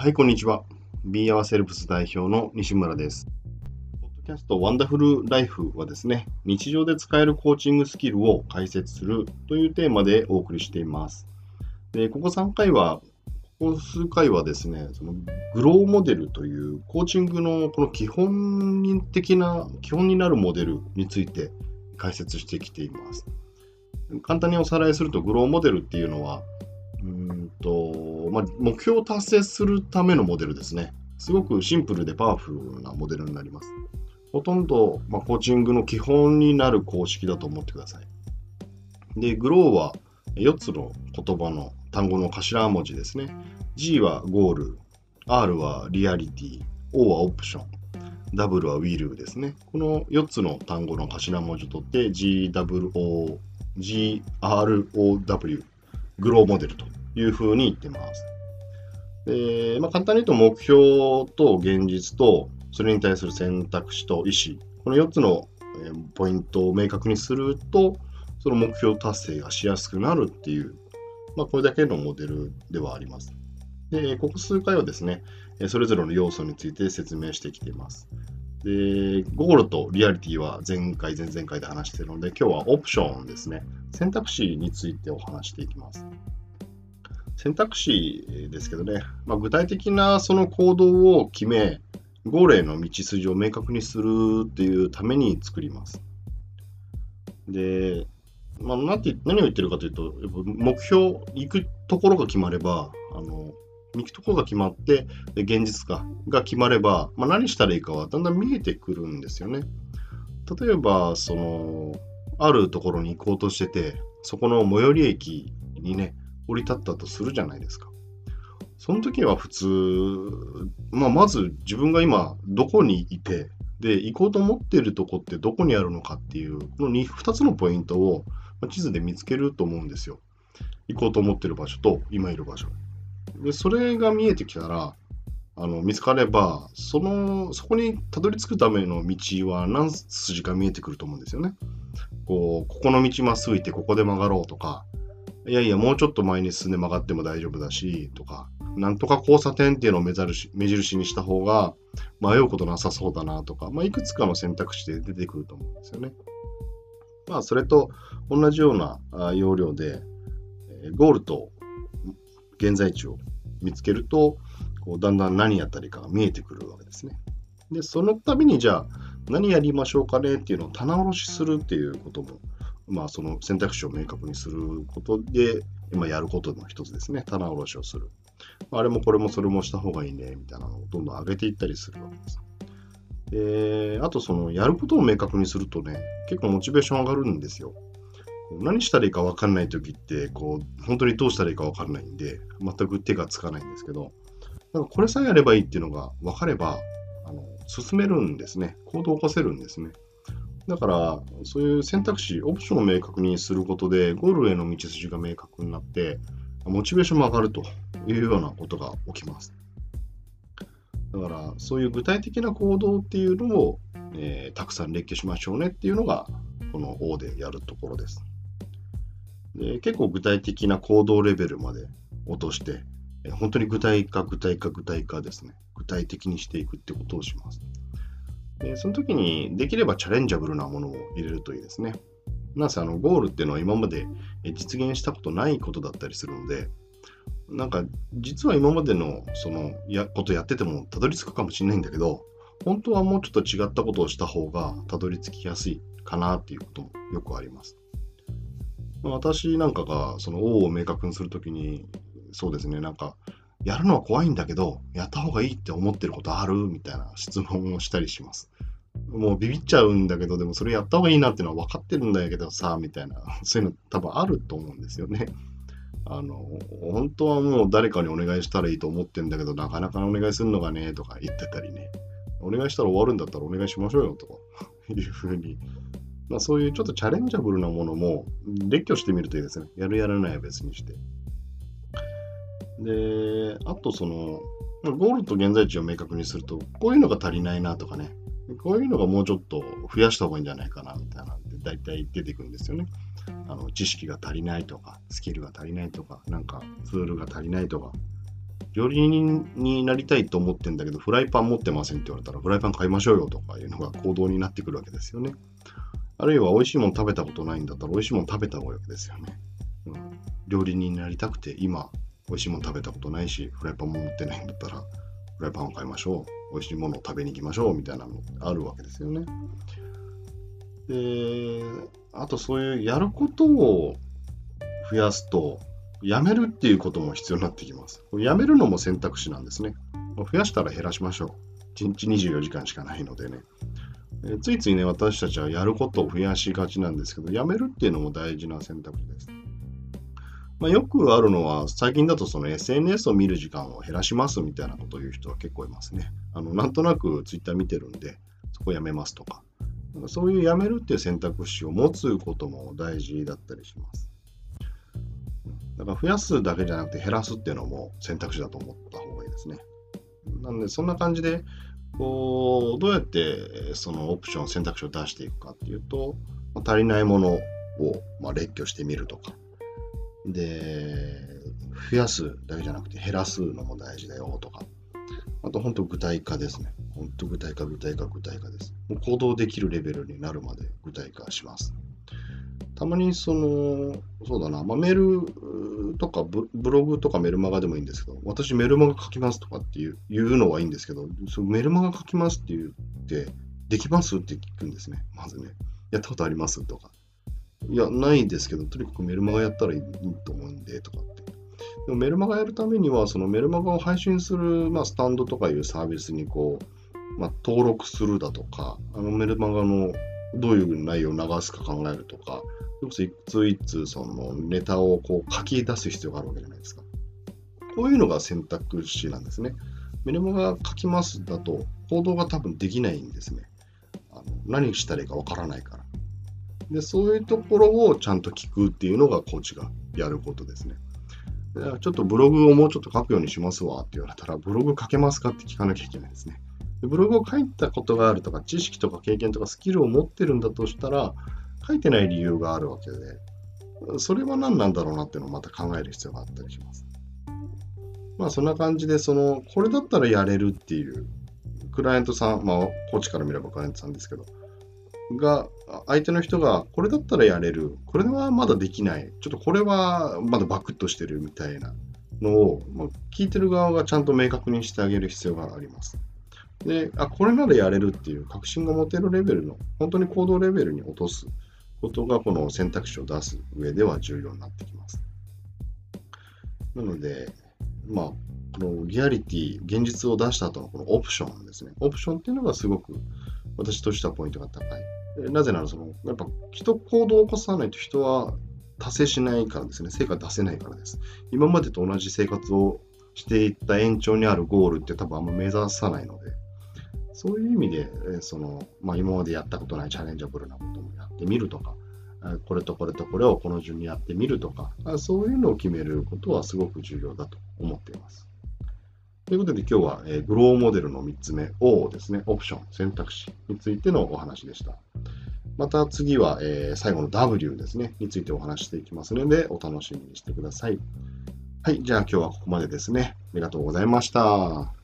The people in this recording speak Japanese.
はい、こんにちは。B アワセルブス代表の西村です。ポッドキャストワンダフルライフはですね、日常で使えるコーチングスキルを解説するというテーマでお送りしています。で、ここ3回は、ここ数回はですね、そのグローモデルというコーチングのこの基本的な、基本になるモデルについて解説してきています。簡単におさらいすると、グローモデルっていうのは、うんまあ、目標を達成するためのモデルですね。すごくシンプルでパワフルなモデルになります。ほとんど、まあ、コーチングの基本になる公式だと思ってください。で、グローは4つの言葉の単語の頭文字ですね。G はゴール、R はリアリティ、O はオプション、W はウィルですね。この4つの単語の頭文字を取って GWO、GROW、グローモデルというふうに言ってます。でまあ、簡単に言うと目標と現実とそれに対する選択肢と意思この4つのポイントを明確にするとその目標達成がしやすくなるっていう、まあ、これだけのモデルではあります。でここ数回はですねそれぞれの要素について説明してきています。でゴールとリアリティは前回前々回で話しているので今日はオプションですね選択肢についてお話していきます。選択肢ですけどね、まあ、具体的なその行動を決め、ゴールへの道筋を明確にするっていうために作ります。で、まあ、なんて何を言ってるかというと、やっぱ目標、行くところが決まれば、あの行くところが決まって、で現実化が決まれば、まあ、何したらいいかはだんだん見えてくるんですよね。例えば、その、あるところに行こうとしてて、そこの最寄り駅にね、降り立ったとするじゃないですか。その時は普通、まあ、まず自分が今どこにいて、で、行こうと思っているとこってどこにあるのかっていう、この 2, 2つのポイントをま地図で見つけると思うんですよ。行こうと思ってる場所と今いる場所。で、それが見えてきたら、あの見つかれば、その、そこにたどり着くための道は何筋か見えてくると思うんですよね。こう、ここの道まっすぐ行ってここで曲がろうとか、いやいや、もうちょっと前に進んで曲がっても大丈夫だし、とか、なんとか交差点っていうのを目印目印にした方が迷うことなさそうだなとか、まあ、いくつかの選択肢で出てくると思うんですよね。まあ、それと同じような要領で、ゴールと現在地を見つけると、こうだんだん何やったらいいかが見えてくるわけですね。で、その度にじゃあ何やりましょうかねっていうのを棚卸しするっていうこともまあ、その選択肢を明確にすることで、今やることの一つですね。棚卸しをする。あれもこれもそれもした方がいいね、みたいなのをどんどん上げていったりするわけです。で、あとその、やることを明確にするとね、結構モチベーション上がるんですよ。何したらいいか分かんない時って、こう、本当にどうしたらいいか分かんないんで、全く手がつかないんですけど、なんかこれさえやればいいっていうのが分かれば、あの進めるんですね。行動を起こせるんですね。だから、そういう選択肢、オプションを明確にすることで、ゴールへの道筋が明確になって、モチベーションも上がるというようなことが起きます。だから、そういう具体的な行動っていうのを、えーたくさん列挙しましょうねっていうのが、この O でやるところです。で結構具体的な行動レベルまで落として、えー本当に具体化、具体化、具体化ですね。具体的にしていくってことをします。でその時にできればチャレンジャブルなものを入れるといいですね。なんせあのゴールっていうのは今まで実現したことないことだったりするので、なんか実は今までのそのやことやっててもたどり着くかもしれないんだけど、本当はもうちょっと違ったことをした方がたどり着きやすいかなっていうこともよくあります。ま私なんかがその O を明確にするときに、そうですね、なんかやるのは怖いんだけど、やった方がいいって思ってることある？みたいな質問をしたりします。もうビビっちゃうんだけど、でもそれやった方がいいなっていうのは分かってるんだけどさ、みたいな、そういうの多分あると思うんですよね。あの、本当はもう誰かにお願いしたらいいと思ってるんだけど、なかなかお願いするのがね、とか言ってたりね。お願いしたら終わるんだったらお願いしましょうよ、とか いうふうに。まあそういうちょっとチャレンジャブルなものも列挙してみるといいですね。やるやらないは別にして。で、あとその、ゴールと現在地を明確にすると、こういうのが足りないなとかね、こういうのがもうちょっと増やした方がいいんじゃないかなみたいなのって大体出てくるんですよね。あの知識が足りないとか、スキルが足りないとか、なんかツールが足りないとか、料理人になりたいと思ってんだけど、フライパン持ってませんって言われたら、フライパン買いましょうよとかいうのが行動になってくるわけですよね。あるいは美味しいもの食べたことないんだったら、美味しいもの食べた方がいいわけですよね。うん、料理人になりたくて、今、美味しいもの食べたことないし、フライパンも持ってないんだったら、フライパンを買いましょう。美味しいものを食べに行きましょう。みたいなのあるわけですよね。で、あとそういうやることを増やすと、やめるっていうことも必要になってきます。やめるのも選択肢なんですね。増やしたら減らしましょう。1日24時間しかないのでね。えついついね、私たちはやることを増やしがちなんですけど、やめるっていうのも大事な選択肢です。まあ、よくあるのは、最近だとその SNS を見る時間を減らしますみたいなことを言う人は結構いますね。あのなんとなく Twitter 見てるんで、そこやめますとか。そういうやめるっていう選択肢を持つことも大事だったりします。だから増やすだけじゃなくて減らすっていうのも選択肢だと思った方がいいですね。なんで、そんな感じで、こう、どうやってそのオプション、選択肢を出していくかっていうと、足りないものを、まあ、列挙してみるとか、で、増やすだけじゃなくて減らすのも大事だよとか、あと本当具体化ですね。本当具体化、具体化、具体化です。もう行動できるレベルになるまで具体化します。たまにその、そうだな、まあ、メールとかブログとかメルマガでもいいんですけど、私メルマガ書きますとかっていう言うのはいいんですけど、そのメルマガ書きますって言って、できますって聞くんですね。まずね。やったことありますとか。いや、ないんですけど、とにかくメルマガやったらいいと思うんで、とかって。でもメルマガやるためには、そのメルマガを配信する、まあ、スタンドとかいうサービスにこう、まあ、登録するだとか、あのメルマガのどういう内容を流すか考えるとか、それこそ一通一通そのネタをこう書き出す必要があるわけじゃないですか。こういうのが選択肢なんですね。メルマガ書きますだと行動が多分できないんですね。あの何したらいいかわからないから。で、そういうところをちゃんと聞くっていうのがコーチがやることですね。ちょっとブログをもうちょっと書くようにしますわって言われたら、ブログ書けますかって聞かなきゃいけないですね。でブログを書いたことがあるとか、知識とか経験とかスキルを持ってるんだとしたら、書いてない理由があるわけで、それは何なんだろうなっていうのをまた考える必要があったりします。まあそんな感じで、その、これだったらやれるっていう、クライアントさん、まあ、コーチから見ればクライアントさんですけど、が、相手の人が、これだったらやれる、これはまだできない、ちょっとこれはまだバクッとしてるみたいなのを、まあ、聞いてる側がちゃんと明確にしてあげる必要があります。で、あ、これならやれるっていう確信が持てるレベルの、本当に行動レベルに落とすことが、この選択肢を出す上では重要になってきます。なので、まあ、このリアリティ、現実を出した後のこのオプションですね。オプションっていうのがすごく私としてはポイントが高い。なぜなら、その、やっぱ人行動を起こさないと人は達成しないからですね。成果出せないからです。今までと同じ生活をしていった延長にあるゴールって多分あんま目指さないので、そういう意味で、その、まあ、今までやったことないチャレンジャブルなこともやってみるとか、これとこれとこれをこの順にやってみるとか、そういうのを決めることはすごく重要だと思っています。ということで今日は、え、グローモデルの3つ目、O ですね、オプション、選択肢についてのお話でした。また次は、えー、最後の W ですね、についてお話していきますので、お楽しみにしてください。はい、じゃあ今日はここまでですね。ありがとうございました。